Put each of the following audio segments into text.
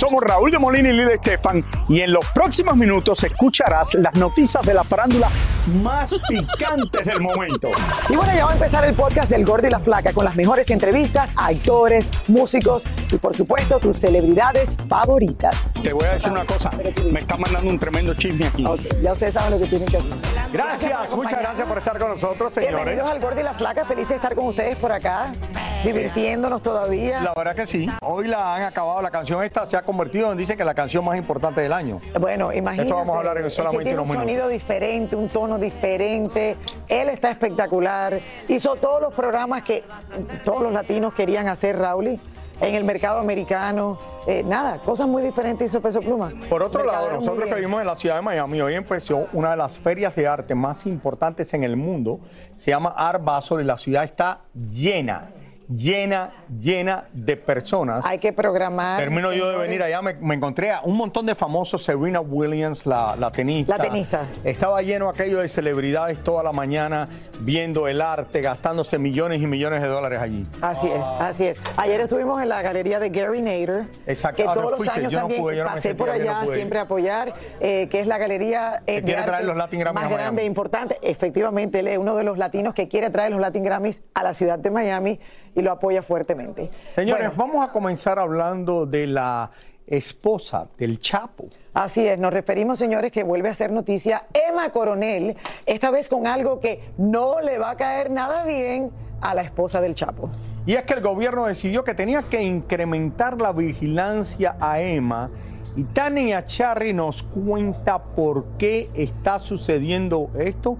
Somos Raúl de Molina y Lidia Estefan y en los próximos minutos escucharás las noticias de la farándula más picantes del momento. Y bueno, ya va a empezar el podcast del Gordo y la Flaca con las mejores entrevistas a actores, músicos y por supuesto tus celebridades favoritas. Te voy a decir una cosa, me está mandando un tremendo chisme aquí. Ok, ya ustedes saben lo que tienen que hacer. Gracias, muchas gracias por estar con nosotros, señores. Bienvenidos al Gordo y la Flaca, feliz de estar con ustedes por acá, divirtiéndonos todavía. La verdad que sí. Hoy la han acabado, la canción esta se ha convertido en, dice que la canción más importante del año. Bueno, imagínate. Esto vamos a hablar en es que solamente tiene unos un minutos. sonido diferente, un tono diferente. Él está espectacular. Hizo todos los programas que todos los latinos querían hacer, Raúl, en el mercado americano. Eh, nada, cosas muy diferentes hizo Peso Pluma. Por otro lado, nosotros que vivimos en la ciudad de Miami, hoy empezó una de las ferias de arte más importantes en el mundo. Se llama Art Basel y la ciudad está llena, llena, llena de personas. Hay que programar. Termino yo de venir allá, me, me encontré a un montón de famosos, Serena Williams, la, la tenista. La tenista. Estaba lleno aquello de celebridades toda la mañana viendo el arte, gastándose millones y millones de dólares allí. Así es, así es. Ayer estuvimos en la galería de Gary Nader, Exacto. que Ah, no todos los fuiste, años yo no también pude, yo no me pasé por no allá pude siempre a apoyar, eh, que es la galería eh, Que quiere traer los Latin Grammys más grande e importante. Efectivamente, él es uno de los latinos que quiere traer los Latin Grammys a la ciudad de Miami y lo apoya fuertemente. Señores, Bueno, vamos a comenzar hablando de la esposa del Chapo. Así es, nos referimos, señores, que vuelve a ser noticia Emma Coronel, esta vez con algo que no le va a caer nada bien a la esposa del Chapo. Y es que el gobierno decidió que tenía que incrementar la vigilancia a Emma. Y Tania Charry nos cuenta por qué está sucediendo esto.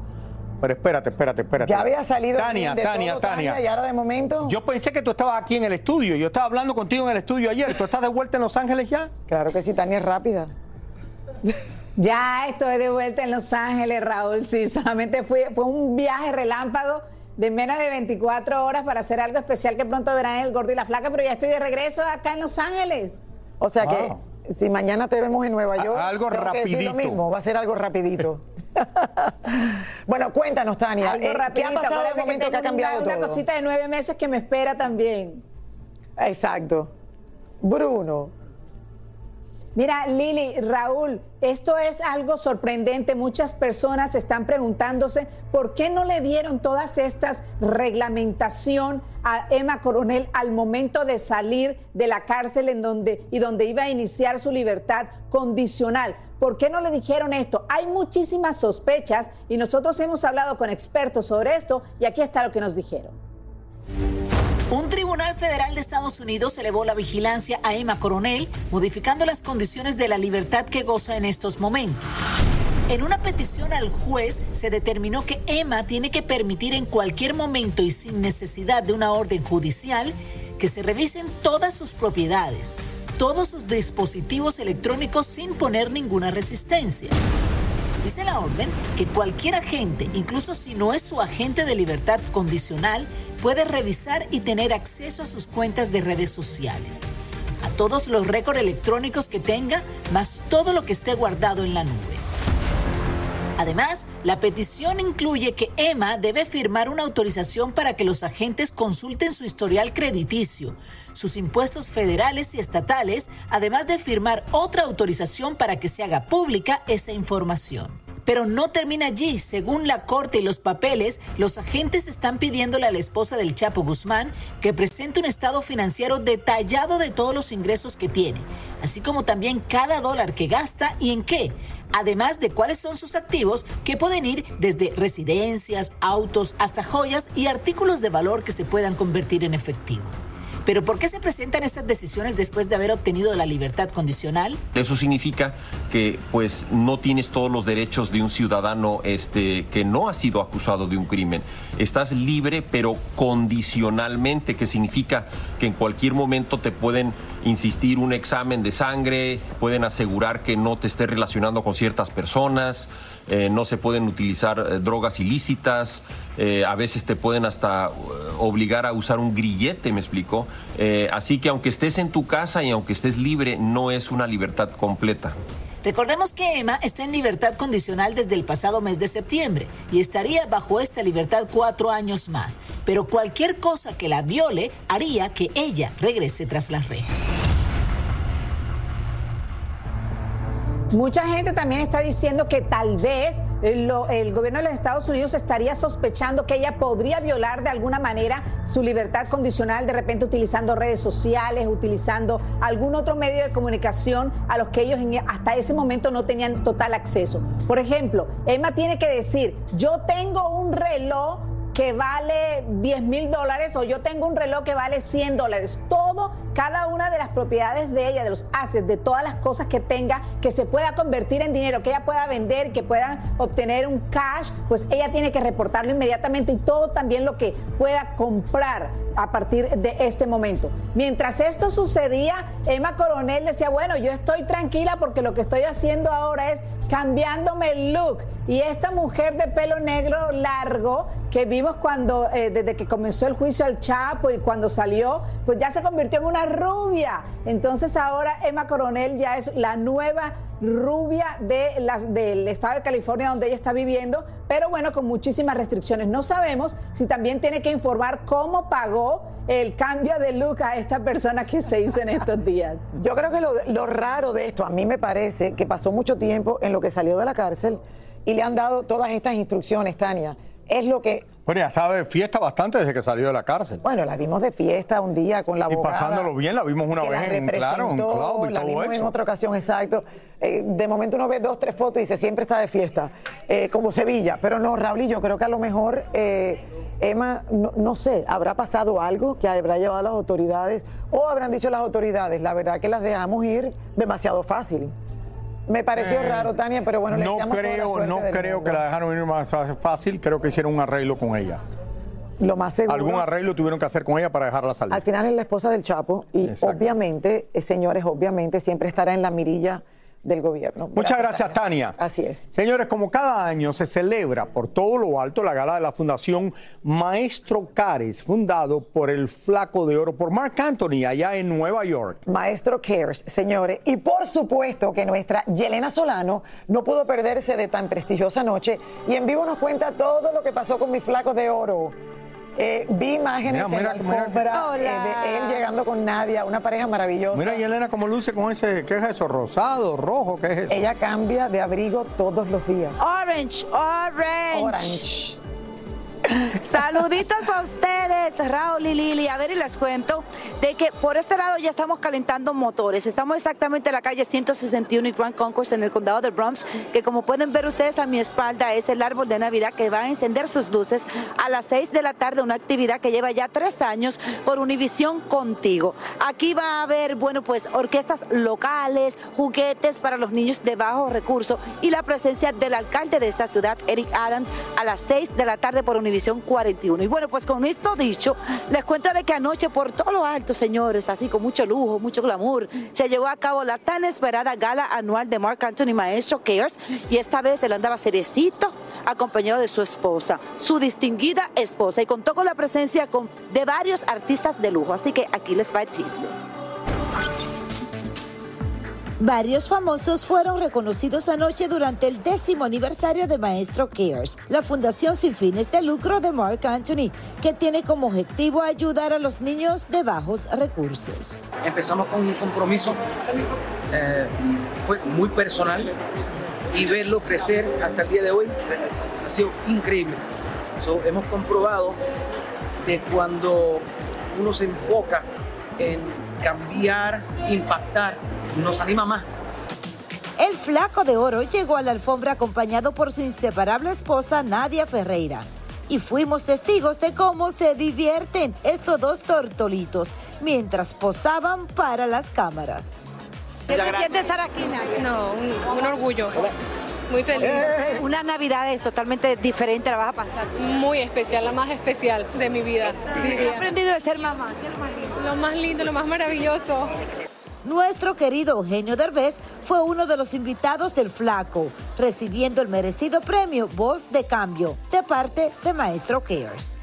Pero espérate, espérate, espérate. Ya había salido Tania, de Tania, todo, Tania. y ahora de momento. Yo pensé que tú estabas aquí en el estudio. Yo estaba hablando contigo en el estudio ayer. ¿Tú estás de vuelta en Los Ángeles ya? Claro que sí, Tania es rápida. Ya estoy de vuelta en Los Ángeles, Raúl. Sí, solamente fui, fue un viaje relámpago de menos de 24 horas para hacer algo especial que pronto verán en El Gordo y la Flaca, pero ya estoy de regreso acá en Los Ángeles. O sea Wow. que si mañana te vemos en Nueva York, algo tengo que decir rapidito. lo mismo, va a ser algo rapidito. bueno, cuéntanos, Tania, Algo eh, ¿qué rapidito. ha pasado de momento que ha cambiado una, una cosita de nueve meses que me espera también. Exacto. Bruno, Mira, Lili, Raúl, esto es algo sorprendente. Muchas personas están preguntándose por qué no le dieron todas estas reglamentación a Emma Coronel al momento de salir de la cárcel en donde y donde iba a iniciar su libertad condicional. ¿Por qué no le dijeron esto? Hay muchísimas sospechas y nosotros hemos hablado con expertos sobre esto y aquí está lo que nos dijeron. Un tribunal federal de Estados Unidos elevó la vigilancia a Emma Coronel, modificando las condiciones de la libertad que goza en estos momentos. En una petición al juez se determinó que Emma tiene que permitir en cualquier momento y sin necesidad de una orden judicial que se revisen todas sus propiedades, todos sus dispositivos electrónicos sin poner ninguna resistencia. Dice la orden que cualquier agente, incluso si no es su agente de libertad condicional, puede revisar y tener acceso a sus cuentas de redes sociales, a todos los récords electrónicos que tenga, más todo lo que esté guardado en la nube. Además, la petición incluye que Emma debe firmar una autorización para que los agentes consulten su historial crediticio, sus impuestos federales y estatales, además de firmar otra autorización para que se haga pública esa información. Pero no termina allí. Según la corte y los papeles, los agentes están pidiéndole a la esposa del Chapo Guzmán que presente un estado financiero detallado de todos los ingresos que tiene, así como también cada dólar que gasta y en qué, además de cuáles son sus activos que pueden ir desde residencias, autos, hasta joyas y artículos de valor que se puedan convertir en efectivo. Pero ¿por qué se presentan estas decisiones después de haber obtenido la libertad condicional? Eso significa que pues no tienes todos los derechos de un ciudadano este, que no ha sido acusado de un crimen. Estás libre pero condicionalmente, que significa que en cualquier momento te pueden insistir un examen de sangre, pueden asegurar que no te estés relacionando con ciertas personas, eh, no se pueden utilizar eh, drogas ilícitas, eh, a veces te pueden hasta obligar a usar un grillete, me explico. así que aunque estés en tu casa y aunque estés libre, no es una libertad completa. Recordemos que Emma está en libertad condicional desde el pasado mes de septiembre y estaría bajo esta libertad cuatro años más, pero cualquier cosa que la viole haría que ella regrese tras las rejas. Mucha gente también está diciendo que tal vez el gobierno de los Estados Unidos estaría sospechando que ella podría violar de alguna manera su libertad condicional, de repente utilizando redes sociales, utilizando algún otro medio de comunicación a los que ellos hasta ese momento no tenían total acceso. Por ejemplo, Emma tiene que decir, yo tengo un reloj que vale 10 mil dólares o yo tengo un reloj que vale 100 dólares. Todo, cada una de las propiedades de ella, de los assets, de todas las cosas que tenga, que se pueda convertir en dinero, que ella pueda vender, que puedan obtener un cash, pues ella tiene que reportarlo inmediatamente y todo también lo que pueda comprar a partir de este momento. Mientras esto sucedía, Emma Coronel decía, bueno, yo estoy tranquila porque lo que estoy haciendo ahora es cambiándome el look. Y esta mujer de pelo negro largo que vimos cuando, eh, desde que comenzó el juicio al Chapo y cuando salió, pues ya se convirtió en una rubia. Entonces ahora Emma Coronel ya es la nueva rubia de las, del estado de California donde ella está viviendo, pero bueno, con muchísimas restricciones. No sabemos si también tiene que informar cómo pagó el cambio de look a esta persona que se hizo en estos días. Yo creo que lo, lo raro de esto, a mí me parece que pasó mucho tiempo en lo que salió de la cárcel y le han dado todas estas instrucciones, Tania. Es lo que bueno, ya estaba de fiesta bastante desde que salió de la cárcel. Bueno, la vimos de fiesta un día con la abogada. Y pasándolo bien, la vimos una vez en Claro, en Club y la vimos en otra ocasión, exacto. Eh, de momento uno ve dos, tres fotos y dice, siempre está de fiesta, eh, como Sevilla. Pero no, Raúl, y yo creo que a lo mejor, eh, Emma, no, no, sé, habrá pasado algo que habrá llevado a las autoridades o habrán dicho las autoridades, la verdad que las dejamos ir demasiado fácil. Me pareció eh, raro, Tania, pero bueno, le no creo, no creo que la dejaron ir más fácil. Creo que hicieron un arreglo con ella. Lo más seguro. Algún arreglo tuvieron que hacer con ella para dejarla salir. Al final es la esposa del Chapo y obviamente, eh, señores, obviamente siempre estará en la mirilla del gobierno. Muchas gracias, Tania. Así es. Señores, como cada año se celebra por todo lo alto la gala de la Fundación Maestro Cares, fundado por el Flaco de Oro, por Mark Anthony, allá en Nueva York. Maestro Cares, señores. Y por supuesto que nuestra Yelena Solano no pudo perderse de tan prestigiosa noche y en vivo nos cuenta todo lo que pasó con mi Flaco de Oro. Eh, vi imágenes en la alfombra eh, de él llegando con Nadia, una pareja maravillosa. Mira, y Elena, cómo luce con ese, ¿qué es eso? ¿Rosado, rojo? ¿Qué es eso? Ella cambia de abrigo todos los días. Orange, orange. Orange. Saluditos a ustedes, Raúl y Lili. A ver, y les cuento de que por este lado ya estamos calentando motores. Estamos exactamente en la calle 161 y Grand Concourse en el condado de Bronx, que como pueden ver ustedes a mi espalda es el árbol de Navidad que va a encender sus luces a las 6 de la tarde, una actividad que lleva ya tres años por Univisión Contigo. Aquí va a haber, bueno, pues orquestas locales, juguetes para los niños de bajo recurso y la presencia del alcalde de esta ciudad, Eric Adam, a las 6 de la tarde por Univisión 41. Y bueno, pues con esto dicho, les cuento de que anoche por todo lo alto, señores, así con mucho lujo, mucho glamour, se llevó a cabo la tan esperada gala anual de Mark Anthony Maestro Cares y esta vez él andaba cerecito acompañado de su esposa, su distinguida esposa y contó con la presencia de varios artistas de lujo. Así que aquí les va el chisme. Varios famosos fueron reconocidos anoche durante el décimo aniversario de Maestro Cares, la fundación sin fines de lucro de Mark Anthony, que tiene como objetivo ayudar a los niños de bajos recursos. Empezamos con un compromiso, eh, fue muy personal y verlo crecer hasta el día de hoy ha sido increíble. hemos comprobado que cuando uno se enfoca en cambiar, impactar, nos anima más. El flaco de oro llegó a la alfombra acompañado por su inseparable esposa Nadia Ferreira. Y fuimos testigos de cómo se divierten estos dos tortolitos mientras posaban para las cámaras. ¿Qué se siente estar aquí, Nadia? No, un, orgullo. Muy feliz. Una Navidad es totalmente diferente, la vas a pasar. Muy especial, la más especial de mi vida, diría. ¿Qué has aprendido de ser mamá? Lo más lindo, lo más maravilloso Nuestro querido Eugenio Derbez fue uno de los invitados del Flaco, recibiendo el merecido premio Voz de Cambio de parte de Maestro Cares.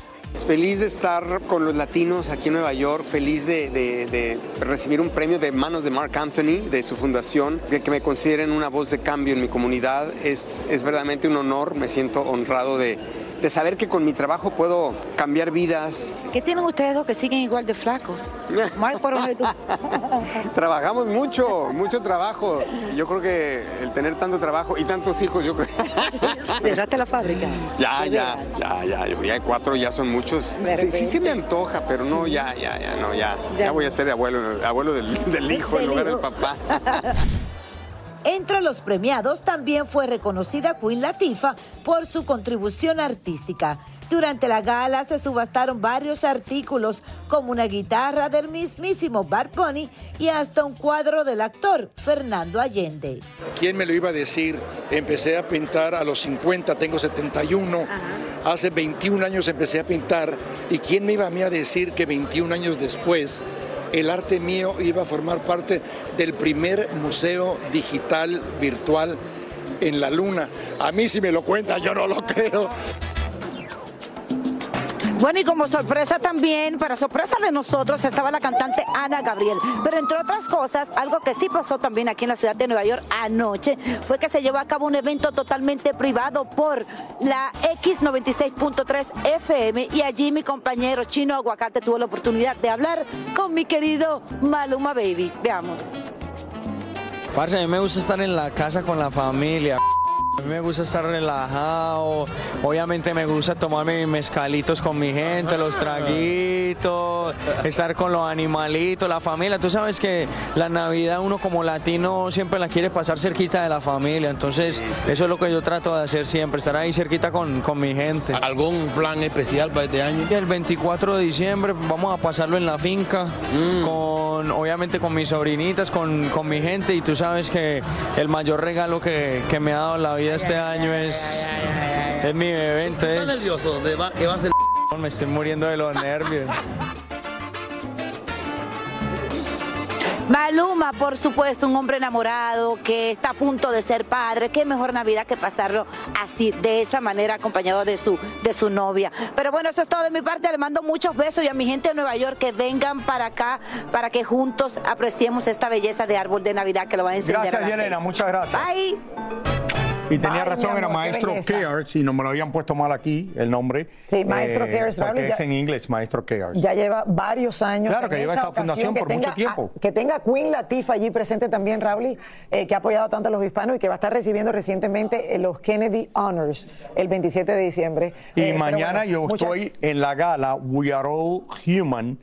Feliz de estar con los latinos aquí en Nueva York, feliz de, recibir un premio de manos de Mark Anthony, de su fundación, de que me consideren una voz de cambio en mi comunidad. Es, es verdaderamente un honor, me siento honrado de, de saber que con mi trabajo puedo cambiar vidas. ¿Qué tienen ustedes dos que siguen igual de flacos? Trabajamos mucho, mucho trabajo. Yo creo que el tener tanto trabajo y tantos hijos, yo creo. ¿Cerraste la fábrica? Ya, ya, ya, ya, ya. cuatro ya son muchos. Sí, sí, se me antoja, pero no, ya, ya, ya, no, ya. Ya, voy a ser abuelo, abuelo del, del hijo en lugar del papá. Entre los premiados también fue reconocida Queen Latifah por su contribución artística. Durante la gala se subastaron varios artículos como una guitarra del mismísimo Bad Bunny y hasta un cuadro del actor Fernando Allende. ¿Quién me lo iba a decir? Empecé a pintar a los 50, tengo 71. Hace 21 años empecé a pintar y ¿quién me iba a mí a decir que 21 años después el arte mío iba a formar parte del primer museo digital virtual en la luna. A mí si me lo cuentan, yo no lo creo. Bueno, y como sorpresa también, para sorpresa de nosotros, estaba la cantante Ana Gabriel. Pero entre otras cosas, algo que sí pasó también aquí en la ciudad de Nueva York anoche fue que se llevó a cabo un evento totalmente privado por la X96.3 FM y allí mi compañero Chino Aguacate tuvo la oportunidad de hablar con mi querido Maluma Baby. Veamos. Parce, a mí me gusta estar en la casa con la familia. A mí me gusta estar relajado, obviamente me gusta tomarme mis mezcalitos con mi gente, los traguitos, estar con los animalitos, la familia. Tú sabes que la Navidad uno como latino siempre la quiere pasar cerquita de la familia, entonces eso es lo que yo trato de hacer siempre, estar ahí cerquita con, con mi gente. ¿Algún plan especial para este año? El 24 de diciembre vamos a pasarlo en la finca, mm. con obviamente con mis sobrinitas, con, con, mi gente y tú sabes que el mayor regalo que, que me ha dado la vida este año es, es mi evento. ¿Estás nervioso? De va, que va a ser... Me estoy muriendo de los nervios. Maluma, por supuesto, un hombre enamorado que está a punto de ser padre. Qué mejor Navidad que pasarlo así, de esa manera, acompañado de su, de su novia. Pero bueno, eso es todo de mi parte. Le mando muchos besos y a mi gente de Nueva York que vengan para acá para que juntos apreciemos esta belleza de árbol de Navidad que lo va a encender. Gracias, Yelena. Muchas gracias. Bye. Y tenía razón, era Maestro Cares, y no me lo habían puesto mal aquí el nombre. Sí, Maestro eh, Cares. Porque es en inglés, Maestro Cares. Ya lleva varios años. Claro, que lleva esta fundación por mucho tiempo. que tenga Queen Latifah allí presente también, Raúl, eh, que ha apoyado tanto a los hispanos y que va a estar recibiendo recientemente eh, los Kennedy Honors el 27 de diciembre. Y mañana yo estoy en la gala We Are All Human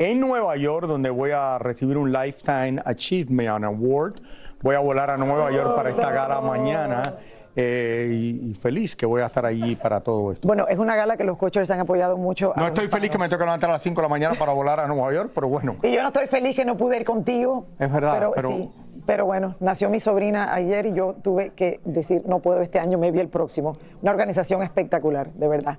en Nueva York, donde voy a recibir un Lifetime Achievement Award. Voy a volar a Nueva York para esta gala mañana. Eh, y, feliz que voy a estar allí para todo esto. Bueno, es una gala que los coaches han apoyado mucho. No estoy feliz que me toque levantar a las 5 de la mañana para volar a Nueva York, pero bueno. Y yo no estoy feliz que no pude ir contigo. Es verdad, pero, sí. Pero bueno, nació mi sobrina ayer y yo tuve que decir, no puedo este año, me vi el próximo. Una organización espectacular, de verdad.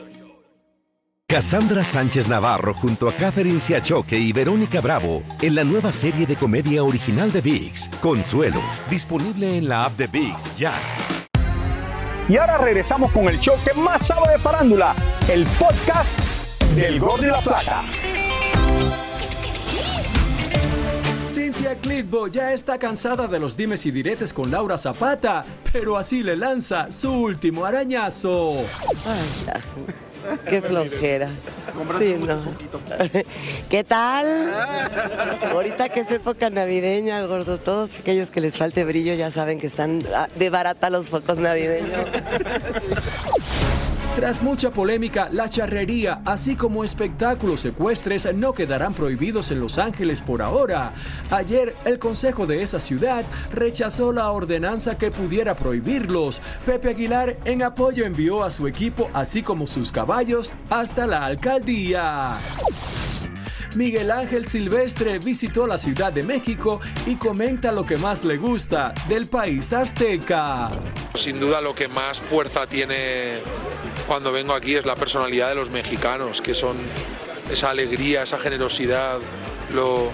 Cassandra Sánchez Navarro junto a Catherine Siachoque y Verónica Bravo en la nueva serie de comedia original de VIX, Consuelo, disponible en la app de VIX ya. Y ahora regresamos con el show que más sabe de farándula, el podcast del Gol de la Plata. Cynthia Clitbo ya está cansada de los dimes y diretes con Laura Zapata, pero así le lanza su último arañazo. Qué flojera. Sí, no. ¿Qué tal? Ahorita que es época navideña, gordos, todos aquellos que les falte brillo ya saben que están de barata los focos navideños. Tras mucha polémica, la charrería, así como espectáculos secuestres, no quedarán prohibidos en Los Ángeles por ahora. Ayer, el Consejo de esa ciudad rechazó la ordenanza que pudiera prohibirlos. Pepe Aguilar, en apoyo, envió a su equipo, así como sus caballos, hasta la alcaldía. Miguel Ángel Silvestre visitó la Ciudad de México y comenta lo que más le gusta del país azteca. Sin duda lo que más fuerza tiene cuando vengo aquí es la personalidad de los mexicanos, que son esa alegría, esa generosidad, lo,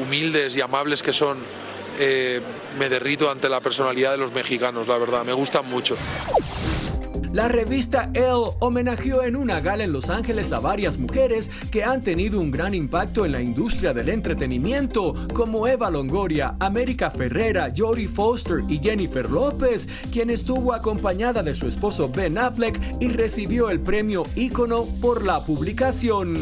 humildes y amables que son. Eh, me derrito ante la personalidad de los mexicanos, la verdad, me gustan mucho. La revista Elle homenajeó en una gala en Los Ángeles a varias mujeres que han tenido un gran impacto en la industria del entretenimiento, como Eva Longoria, América Ferrera, Jodie Foster y Jennifer López, quien estuvo acompañada de su esposo Ben Affleck y recibió el premio Ícono por la publicación.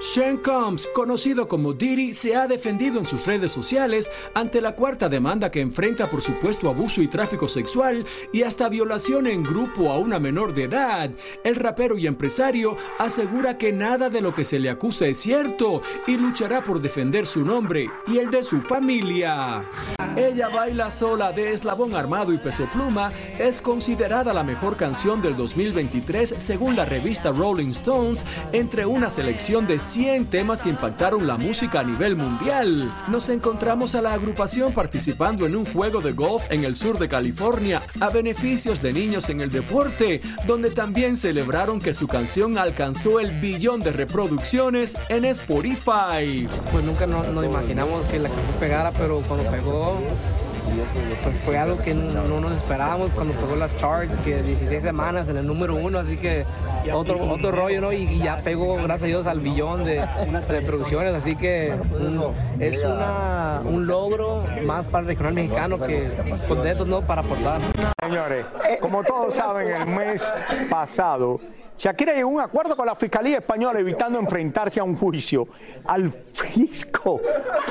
Sean Combs, conocido como Diddy, se ha defendido en sus redes sociales ante la cuarta demanda que enfrenta por supuesto abuso y tráfico sexual y hasta violación en grupo a una menor de edad. El rapero y empresario asegura que nada de lo que se le acusa es cierto y luchará por defender su nombre y el de su familia. Ella baila sola de Eslabón Armado y Peso Pluma es considerada la mejor canción del 2023 según la revista Rolling Stones entre una selección de 100 temas que impactaron la música a nivel mundial. Nos encontramos a la agrupación participando en un juego de golf en el sur de California a beneficios de niños en el deporte, donde también celebraron que su canción alcanzó el billón de reproducciones en Spotify. Pues nunca nos, imaginamos que la canción pegara, pero cuando pegó pues fue algo que no, no nos esperábamos cuando pegó las charts, que 16 semanas en el número uno, así que otro, otro rollo, ¿no? Y, y ya pegó, gracias a Dios, al billón de reproducciones, así que es una, un logro más para el regional mexicano que contentos, ¿no? Para aportar. Señores, como todos saben, el mes pasado Shakira llegó a un acuerdo con la Fiscalía Española evitando enfrentarse a un juicio al fisco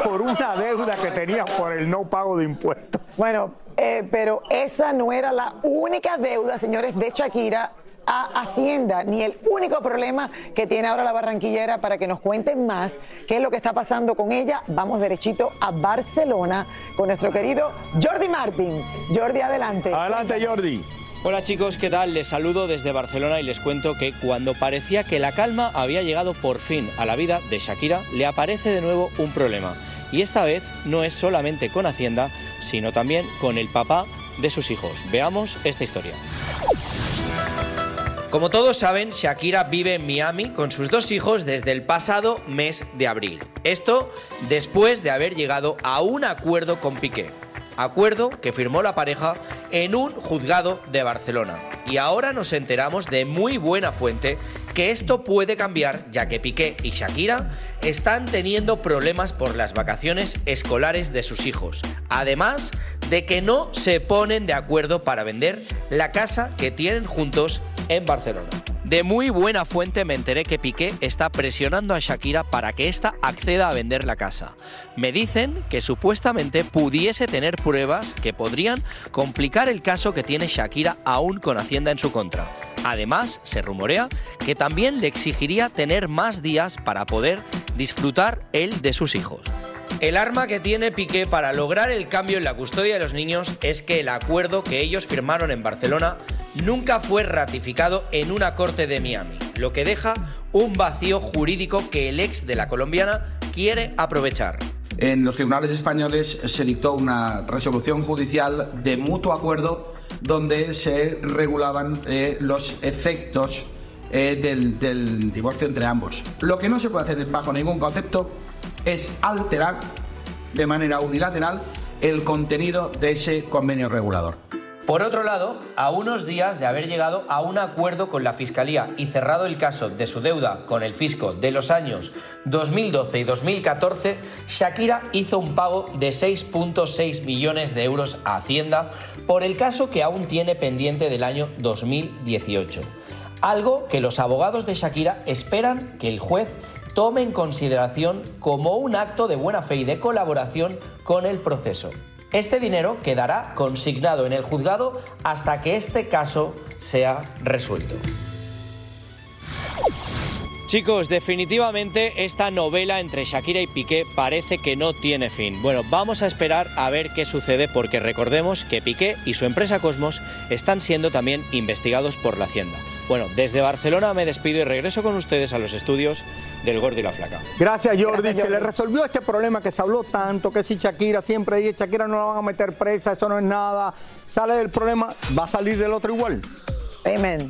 por una deuda que tenía por el no pago de impuestos. Bueno, eh, pero esa no era la única deuda, señores, de Shakira a Hacienda, ni el único problema que tiene ahora la barranquillera para que nos cuenten más qué es lo que está pasando con ella. Vamos derechito a Barcelona con nuestro querido Jordi Martín. Jordi, adelante. Adelante, Jordi. Hola chicos, ¿qué tal? Les saludo desde Barcelona y les cuento que cuando parecía que la calma había llegado por fin a la vida de Shakira, le aparece de nuevo un problema. Y esta vez no es solamente con Hacienda, sino también con el papá de sus hijos. Veamos esta historia. Como todos saben, Shakira vive en Miami con sus dos hijos desde el pasado mes de abril. Esto después de haber llegado a un acuerdo con Piqué acuerdo que firmó la pareja en un juzgado de Barcelona. Y ahora nos enteramos de muy buena fuente esto puede cambiar ya que Piqué y Shakira están teniendo problemas por las vacaciones escolares de sus hijos. Además de que no se ponen de acuerdo para vender la casa que tienen juntos en Barcelona. De muy buena fuente me enteré que Piqué está presionando a Shakira para que ésta acceda a vender la casa. Me dicen que supuestamente pudiese tener pruebas que podrían complicar el caso que tiene Shakira aún con Hacienda en su contra. Además, se rumorea que también le exigiría tener más días para poder disfrutar él de sus hijos. El arma que tiene Piqué para lograr el cambio en la custodia de los niños es que el acuerdo que ellos firmaron en Barcelona nunca fue ratificado en una corte de Miami, lo que deja un vacío jurídico que el ex de la colombiana quiere aprovechar. En los tribunales españoles se dictó una resolución judicial de mutuo acuerdo donde se regulaban eh, los efectos eh, del, del divorcio entre ambos. Lo que no se puede hacer bajo ningún concepto es alterar de manera unilateral el contenido de ese convenio regulador. Por otro lado, a unos días de haber llegado a un acuerdo con la Fiscalía y cerrado el caso de su deuda con el fisco de los años 2012 y 2014, Shakira hizo un pago de 6.6 millones de euros a Hacienda por el caso que aún tiene pendiente del año 2018. Algo que los abogados de Shakira esperan que el juez tome en consideración como un acto de buena fe y de colaboración con el proceso. Este dinero quedará consignado en el juzgado hasta que este caso sea resuelto. Chicos, definitivamente esta novela entre Shakira y Piqué parece que no tiene fin. Bueno, vamos a esperar a ver qué sucede porque recordemos que Piqué y su empresa Cosmos están siendo también investigados por la Hacienda. Bueno, desde Barcelona me despido y regreso con ustedes a los estudios del Gordo y la Flaca. Gracias, Jordi. Se le resolvió este problema que se habló tanto, que si Shakira siempre dice, Shakira no la van a meter presa, eso no es nada. Sale del problema, va a salir del otro igual. Amén.